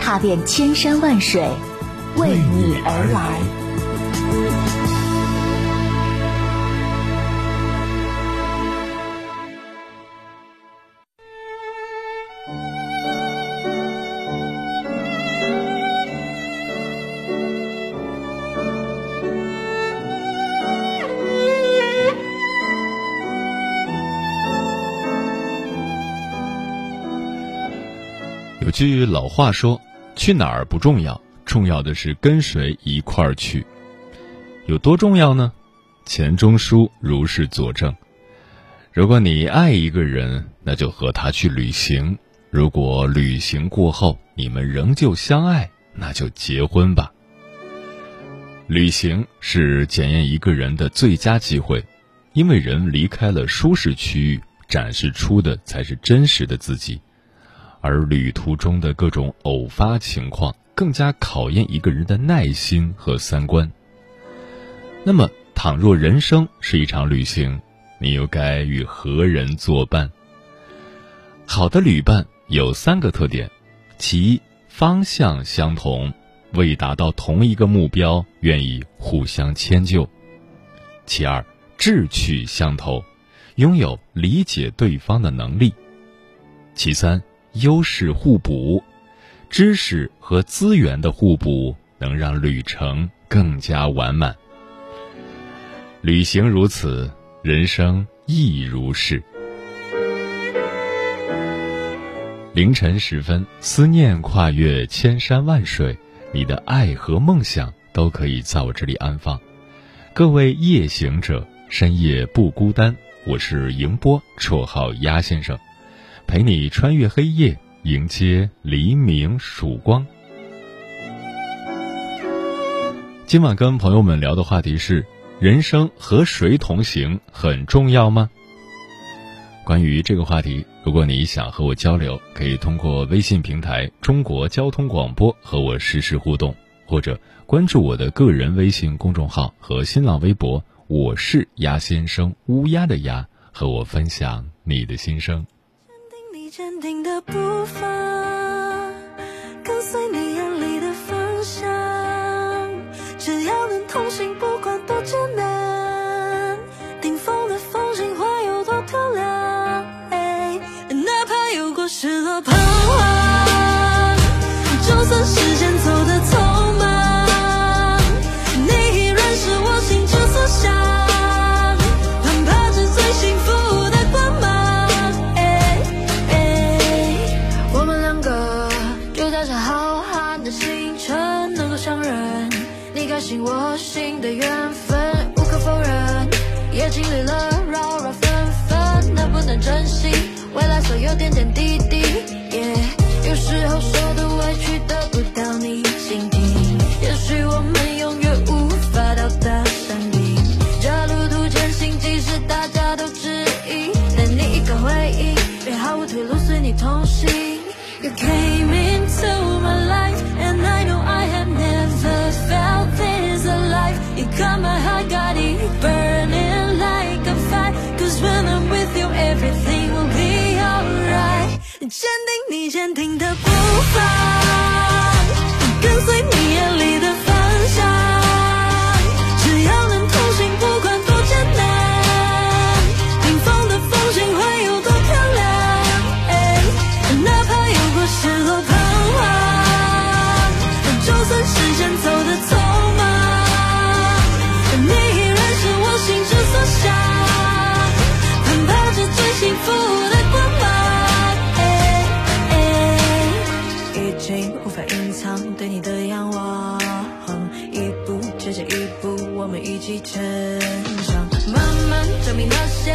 踏遍千山万水，为你而来。有句老话说：“去哪儿不重要，重要的是跟谁一块儿去。”有多重要呢？钱钟书如是佐证。如果你爱一个人，那就和他去旅行；如果旅行过后你们仍旧相爱，那就结婚吧。旅行是检验一个人的最佳机会，因为人离开了舒适区域，展示出的才是真实的自己。而旅途中的各种偶发情况，更加考验一个人的耐心和三观。那么，倘若人生是一场旅行，你又该与何人作伴？好的旅伴有三个特点：其一，方向相同，为达到同一个目标，愿意互相迁就；其二，志趣相投，拥有理解对方的能力；其三。优势互补，知识和资源的互补能让旅程更加完满。旅行如此，人生亦如是。凌晨时分，思念跨越千山万水，你的爱和梦想都可以在我这里安放。各位夜行者，深夜不孤单。我是迎波，绰号鸭先生。陪你穿越黑夜，迎接黎明曙光。今晚跟朋友们聊的话题是：人生和谁同行很重要吗？关于这个话题，如果你想和我交流，可以通过微信平台“中国交通广播”和我实时互动，或者关注我的个人微信公众号和新浪微博“我是鸭先生”，乌鸦的鸭，和我分享你的心声。坚定的步伐，跟随你眼里的方向。只要能同行，不管多艰难，顶峰的风景会有多漂亮。哪怕有过失落我心的缘分无可否认，也经历了扰扰纷纷，能不能珍惜未来所有点点滴滴？耶有时候说的委屈得不到你倾听，也许我们永远无法到达山顶。这路途艰辛，即使大家都质疑，但你一个回应，便毫无退路随你同行。You came into my life and I know burning like a fire. Cause when I'm with you, everything will be alright. 坚定你坚定的步伐， 起成长，慢慢证明那些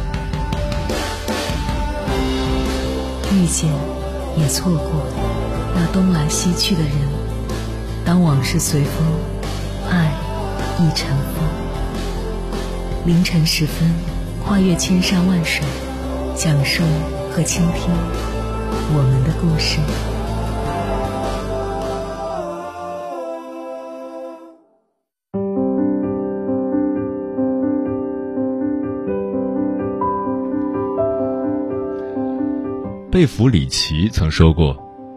遇见，也错过那东来西去的人。当往事随风，爱已成风。凌晨时分，跨越千山万水，讲述和倾听我们的故事。贝弗里奇曾说过：“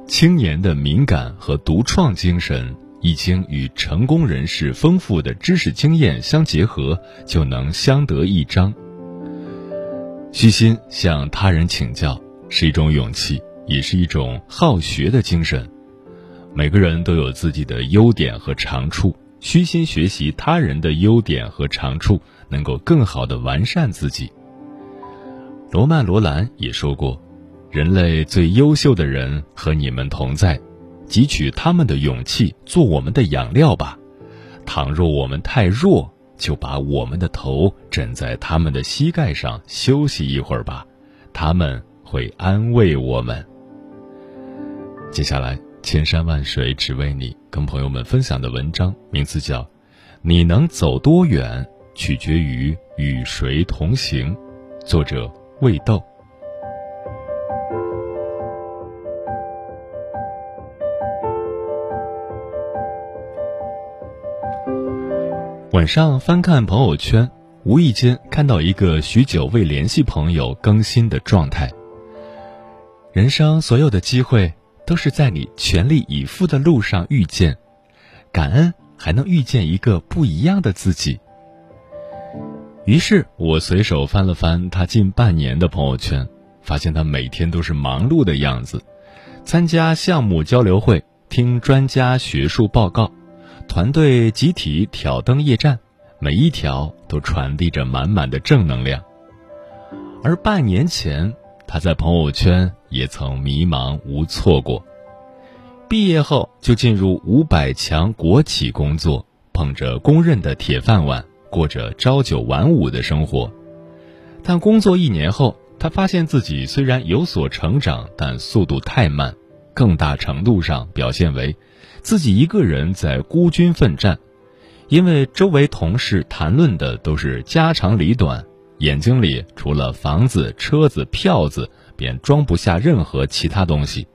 青年的敏感和独创精神，一经与成功人士丰富的知识经验相结合，就能相得益彰。”虚心向他人请教是一种勇气，也是一种好学的精神。每个人都有自己的优点和长处，虚心学习他人的优点和长处，能够更好的完善自己。罗曼·罗兰也说过。人类最优秀的人和你们同在，汲取他们的勇气，做我们的养料吧。倘若我们太弱，就把我们的头枕在他们的膝盖上休息一会儿吧，他们会安慰我们。接下来，千山万水只为你，跟朋友们分享的文章名字叫《你能走多远，取决于与谁同行》，作者魏豆。晚上翻看朋友圈，无意间看到一个许久未联系朋友更新的状态。人生所有的机会都是在你全力以赴的路上遇见，感恩还能遇见一个不一样的自己。于是我随手翻了翻他近半年的朋友圈，发现他每天都是忙碌的样子，参加项目交流会，听专家学术报告。团队集体挑灯夜战，每一条都传递着满满的正能量。而半年前，他在朋友圈也曾迷茫无措过。毕业后就进入五百强国企工作，捧着公认的铁饭碗，过着朝九晚五的生活。但工作一年后，他发现自己虽然有所成长，但速度太慢，更大程度上表现为。自己一个人在孤军奋战，因为周围同事谈论的都是家长里短，眼睛里除了房子、车子、票子，便装不下任何其他东西。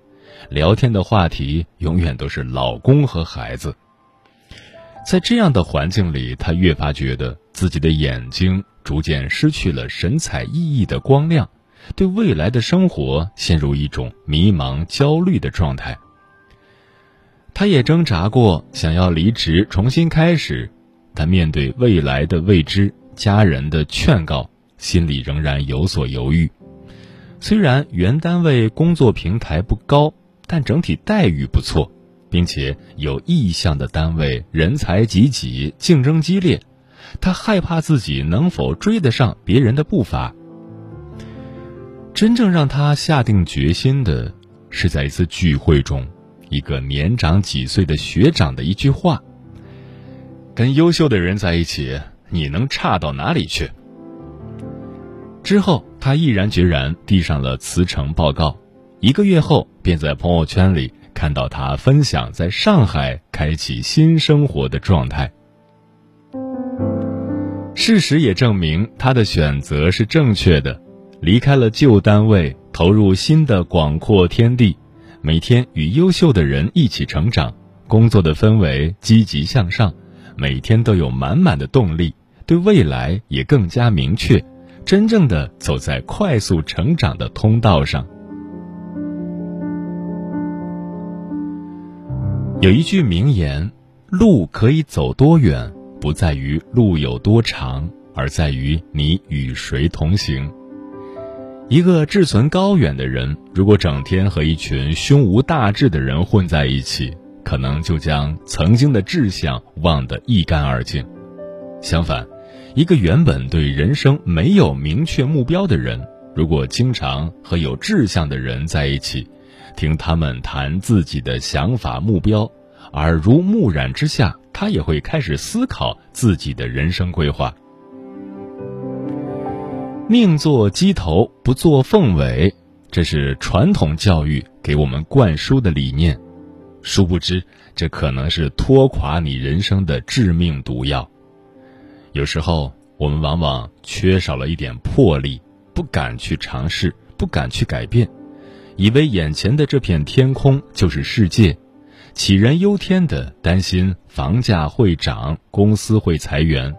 聊天的话题永远都是老公和孩子。在这样的环境里，他越发觉得自己的眼睛逐渐失去了神采奕奕的光亮，对未来的生活陷入一种迷茫、焦虑的状态。他也挣扎过，想要离职重新开始，但面对未来的未知、家人的劝告，心里仍然有所犹豫。虽然原单位工作平台不高，但整体待遇不错，并且有意向的单位人才济济，竞争激烈。他害怕自己能否追得上别人的步伐。真正让他下定决心的，是在一次聚会中，一个年长几岁的学长的一句话：“跟优秀的人在一起，你能差到哪里去？”之后，他毅然决然递上了辞呈报告。一个月后，便在朋友圈里看到他分享在上海开启新生活的状态。事实也证明他的选择是正确的，离开了旧单位，投入新的广阔天地，每天与优秀的人一起成长，工作的氛围积极向上，每天都有满满的动力，对未来也更加明确，真正的走在快速成长的通道上。有一句名言：“路可以走多远，不在于路有多长，而在于你与谁同行。”一个志存高远的人，如果整天和一群胸无大志的人混在一起，可能就将曾经的志向忘得一干二净。相反，一个原本对人生没有明确目标的人，如果经常和有志向的人在一起，听他们谈自己的想法目标，耳濡目染之下，他也会开始思考自己的人生规划。宁做鸡头，不做凤尾，这是传统教育给我们灌输的理念。殊不知，这可能是拖垮你人生的致命毒药。有时候，我们往往缺少了一点魄力，不敢去尝试，不敢去改变。以为眼前的这片天空就是世界，杞人忧天的担心房价会涨、公司会裁员。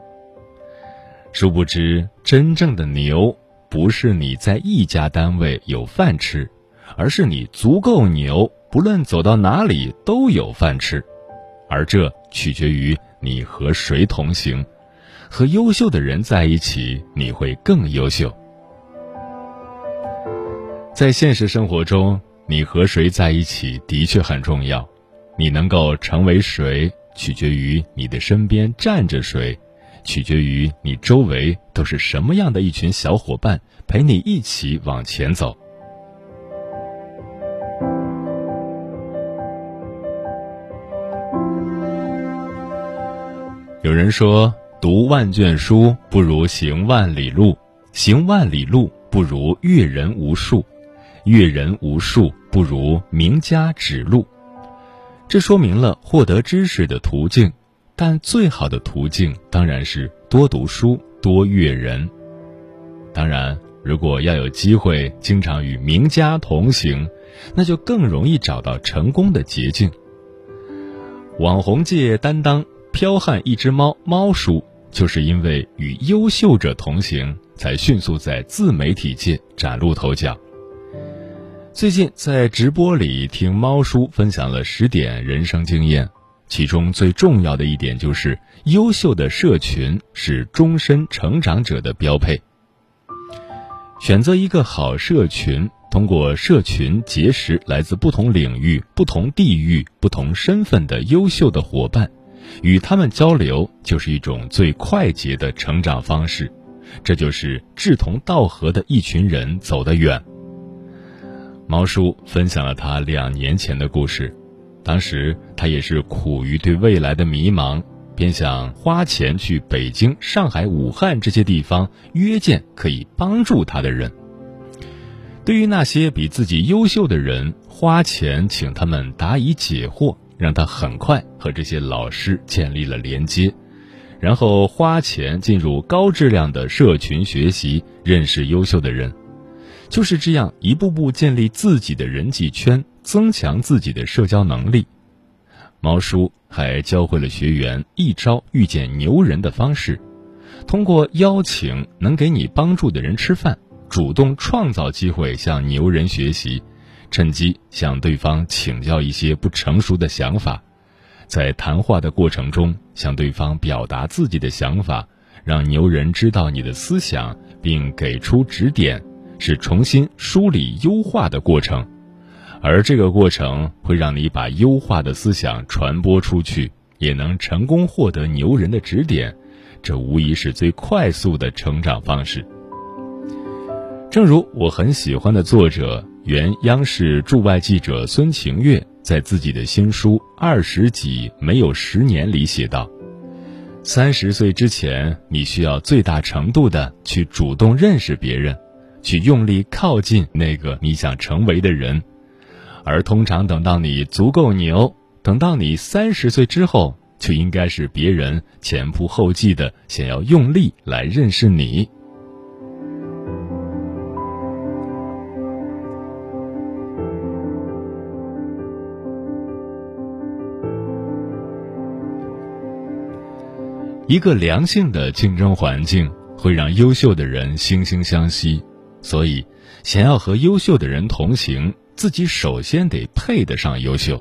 殊不知，真正的牛不是你在一家单位有饭吃，而是你足够牛，不论走到哪里都有饭吃。而这取决于你和谁同行，和优秀的人在一起，你会更优秀。在现实生活中，你和谁在一起的确很重要。你能够成为谁，取决于你的身边站着谁，取决于你周围都是什么样的一群小伙伴陪你一起往前走。有人说，读万卷书不如行万里路，行万里路不如阅人无数。阅人无数，不如名家指路。这说明了获得知识的途径，但最好的途径当然是多读书、多阅人。当然，如果要有机会经常与名家同行，那就更容易找到成功的捷径。网红界担当剽悍一只猫猫叔，就是因为与优秀者同行，才迅速在自媒体界崭露头角。最近在直播里听猫叔分享了十点人生经验，其中最重要的一点就是，优秀的社群是终身成长者的标配。选择一个好社群，通过社群结识来自不同领域、不同地域、不同身份的优秀的伙伴，与他们交流就是一种最快捷的成长方式。这就是志同道合的一群人走得远。毛叔分享了他两年前的故事，当时他也是苦于对未来的迷茫，便想花钱去北京、上海、武汉这些地方约见可以帮助他的人。对于那些比自己优秀的人，花钱请他们答疑解惑，让他很快和这些老师建立了连接，然后花钱进入高质量的社群学习，认识优秀的人。就是这样一步步建立自己的人际圈，增强自己的社交能力。毛叔还教会了学员一招遇见牛人的方式：通过邀请能给你帮助的人吃饭，主动创造机会向牛人学习，趁机向对方请教一些不成熟的想法，在谈话的过程中向对方表达自己的想法，让牛人知道你的思想，并给出指点。是重新梳理优化的过程，而这个过程会让你把优化的思想传播出去，也能成功获得牛人的指点，这无疑是最快速的成长方式。正如我很喜欢的作者原央视驻外记者孙晴月在自己的新书《二十几没有十年》里写道：“三十岁之前，你需要最大程度的去主动认识别人，去用力靠近那个你想成为的人，而通常等到你足够牛，等到你三十岁之后。”就应该是别人前仆后继的想要用力来认识你。一个良性的竞争环境会让优秀的人惺惺相惜，所以想要和优秀的人同行，自己首先得配得上优秀。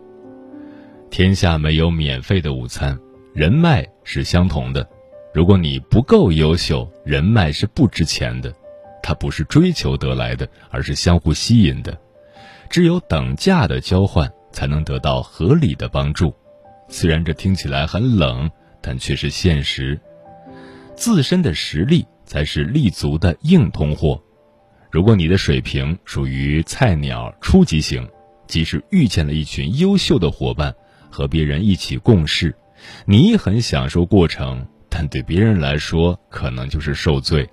天下没有免费的午餐，人脉是相同的。如果你不够优秀，人脉是不值钱的。它不是追求得来的，而是相互吸引的。只有等价的交换，才能得到合理的帮助。虽然这听起来很冷，但却是现实。自身的实力才是立足的硬通货。如果你的水平属于菜鸟、初级型，即使遇见了一群优秀的伙伴。和别人一起共事，你很享受过程，但对别人来说可能就是受罪。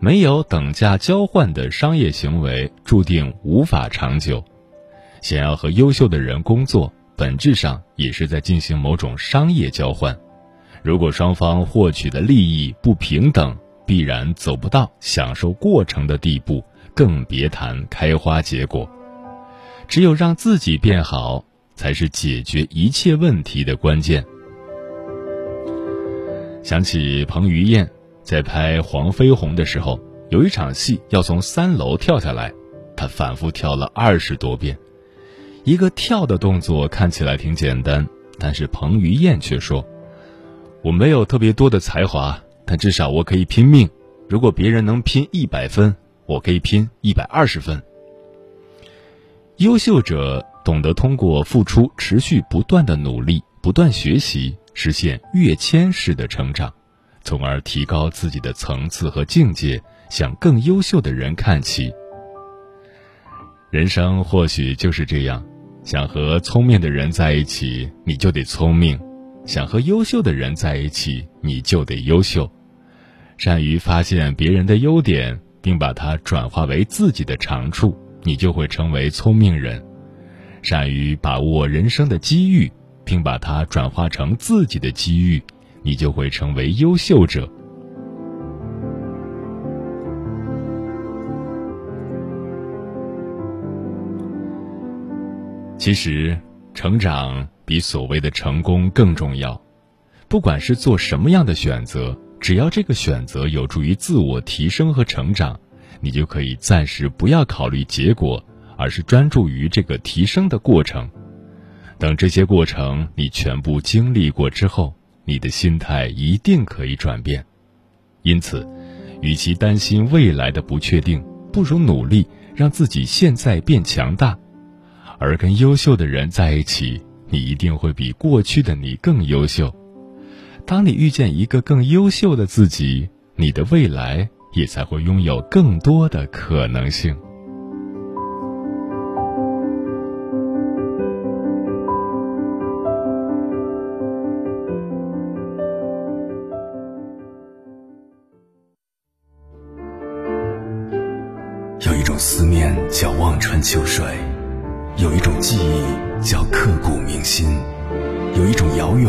没有等价交换的商业行为，注定无法长久。想要和优秀的人工作，本质上也是在进行某种商业交换。如果双方获取的利益不平等，必然走不到享受过程的地步，更别谈开花结果。只有让自己变好。才是解决一切问题的关键。想起彭于晏在拍《黄飞鸿》的时候，有一场戏要从三楼跳下来，他反复跳了二十多遍。一个跳的动作看起来挺简单，但是彭于晏却说：“我没有特别多的才华，但至少我可以拼命。如果别人能拼一百分，我可以拼一百二十分。”优秀者。懂得通过付出持续不断的努力，不断学习，实现跃迁式的成长，从而提高自己的层次和境界，向更优秀的人看齐。人生或许就是这样，想和聪明的人在一起，你就得聪明；想和优秀的人在一起，你就得优秀。善于发现别人的优点，并把它转化为自己的长处，你就会成为聪明人。善于把握人生的机遇，并把它转化成自己的机遇，你就会成为优秀者。其实，成长比所谓的成功更重要。不管是做什么样的选择，只要这个选择有助于自我提升和成长，你就可以暂时不要考虑结果。而是专注于这个提升的过程，等这些过程你全部经历过之后，你的心态一定可以转变。因此，与其担心未来的不确定，不如努力让自己现在变强大。而跟优秀的人在一起，你一定会比过去的你更优秀。当你遇见一个更优秀的自己，你的未来也才会拥有更多的可能性。有一种思念叫望穿秋水，有一种记忆叫刻骨铭心，有一种遥远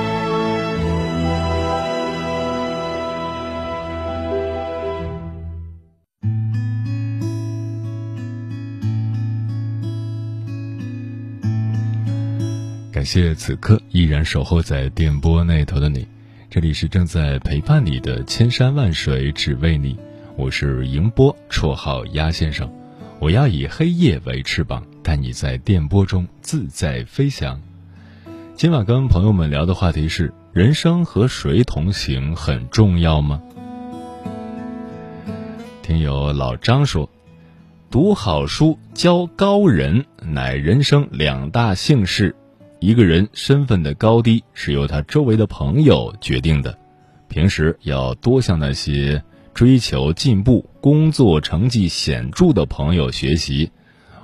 感谢此刻依然守候在电波那头的你，这里是正在陪伴你的千山万水只为你，我是迎波，绰号鸭先生，我要以黑夜为翅膀，带你在电波中自在飞翔。今晚跟朋友们聊的话题是：人生和谁同行很重要吗？听友老张说，读好书、交高人，乃人生两大幸事。一个人身份的高低是由他周围的朋友决定的。平时要多向那些追求进步、工作成绩显著的朋友学习。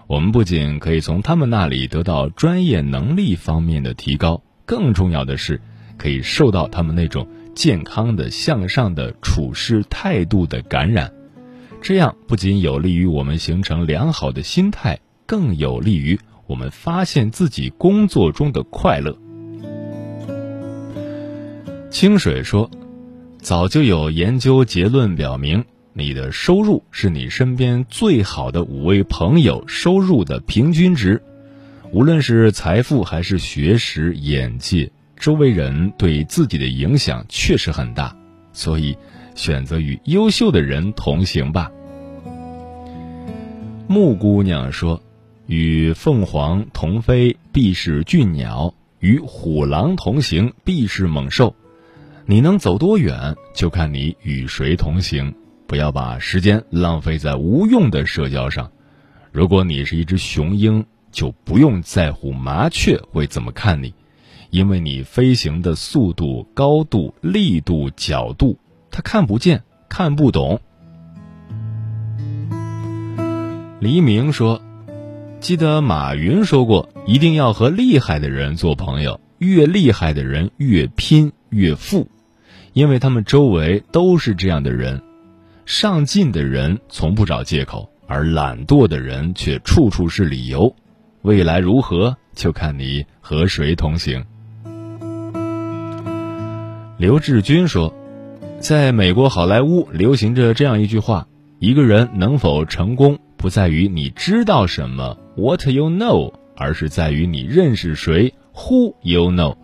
我们不仅可以从他们那里得到专业能力方面的提高，更重要的是，可以受到他们那种健康的、向上的处事态度的感染。这样不仅有利于我们形成良好的心态，更有利于我们发现自己工作中的快乐。清水说：“早就有研究结论表明，你的收入是你身边最好的五位朋友收入的平均值。无论是财富还是学识、眼界，周围人对自己的影响确实很大。所以。”选择与优秀的人同行吧。木姑娘说：“与凤凰同飞，必是俊鸟；与虎狼同行，必是猛兽。你能走多远，就看你与谁同行。不要把时间浪费在无用的社交上。如果你是一只雄鹰，就不用在乎麻雀会怎么看你，因为你飞行的速度、高度、力度、角度。”他看不见，看不懂。黎明说：“记得马云说过，一定要和厉害的人做朋友，越厉害的人越拼越富，因为他们周围都是这样的人。上进的人从不找借口，而懒惰的人却处处是理由。未来如何，就看你和谁同行。”刘志军说。在美国好莱坞流行着这样一句话：一个人能否成功，不在于你知道什么 （what you know），而是在于你认识谁 （who you know）。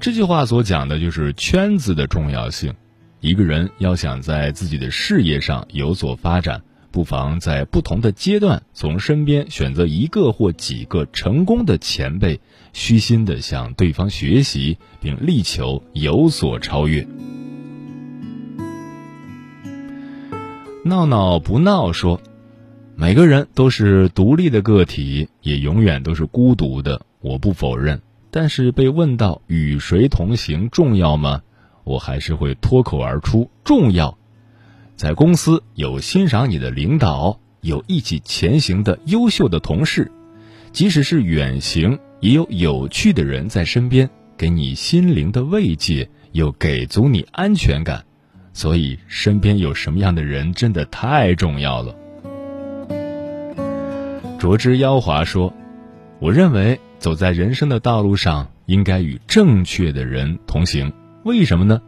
这句话所讲的就是圈子的重要性。一个人要想在自己的事业上有所发展，不妨在不同的阶段从身边选择一个或几个成功的前辈，虚心的向对方学习，并力求有所超越。闹闹不闹说，每个人都是独立的个体，也永远都是孤独的。我不否认，但是被问到与谁同行重要吗？我还是会脱口而出重要。在公司有欣赏你的领导，有一起前行的优秀的同事，即使是远行，也有有趣的人在身边，给你心灵的慰藉，又给足你安全感。所以，身边有什么样的人真的太重要了。卓之妖华说：“我认为走在人生的道路上，应该与正确的人同行。为什么呢？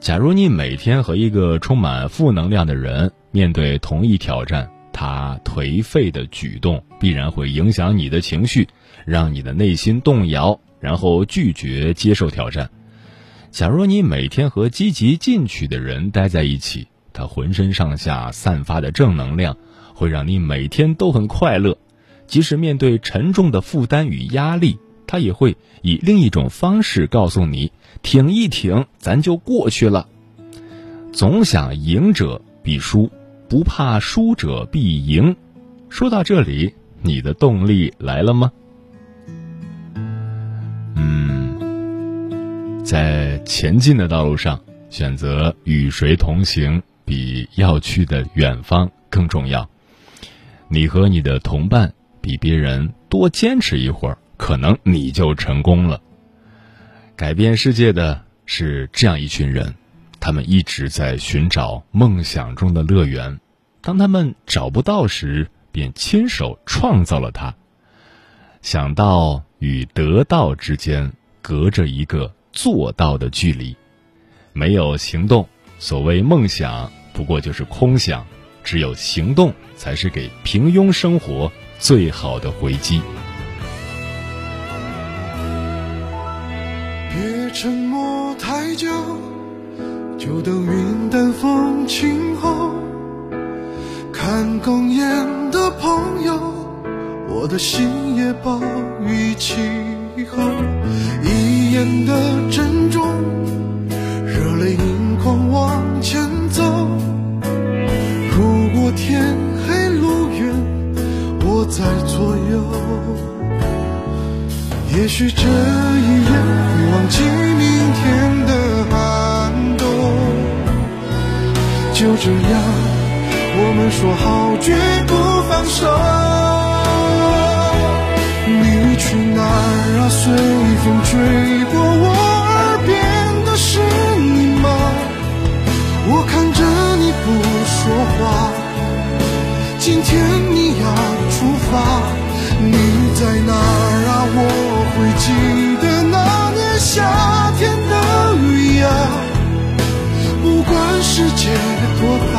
假如你每天和一个充满负能量的人面对同一挑战，他颓废的举动必然会影响你的情绪，让你的内心动摇，然后拒绝接受挑战。”假如你每天和积极进取的人待在一起，他浑身上下散发的正能量，会让你每天都很快乐。即使面对沉重的负担与压力，他也会以另一种方式告诉你：挺一挺，咱就过去了。总想赢者必输，不怕输者必赢。说到这里，你的动力来了吗？嗯在前进的道路上，选择与谁同行，比要去的远方更重要。你和你的同伴比别人多坚持一会儿，可能你就成功了。改变世界的是这样一群人，他们一直在寻找梦想中的乐园，当他们找不到时，便亲手创造了它。想到与得到之间隔着一个。做到的距离，没有行动，所谓梦想不过就是空想；只有行动，才是给平庸生活最好的回击。别沉默太久，就等云淡风轻后。看哽咽的朋友，我的心也暴雨气候。变得珍重，也许这一夜会忘记明天的寒冬。就这样，我们说好绝不放手。你去哪儿啊？随风吹过我耳边的是你吗？我看着你不说话，今天你要出发，你在哪？我会记得那年夏天的雨呀，不管世界多大，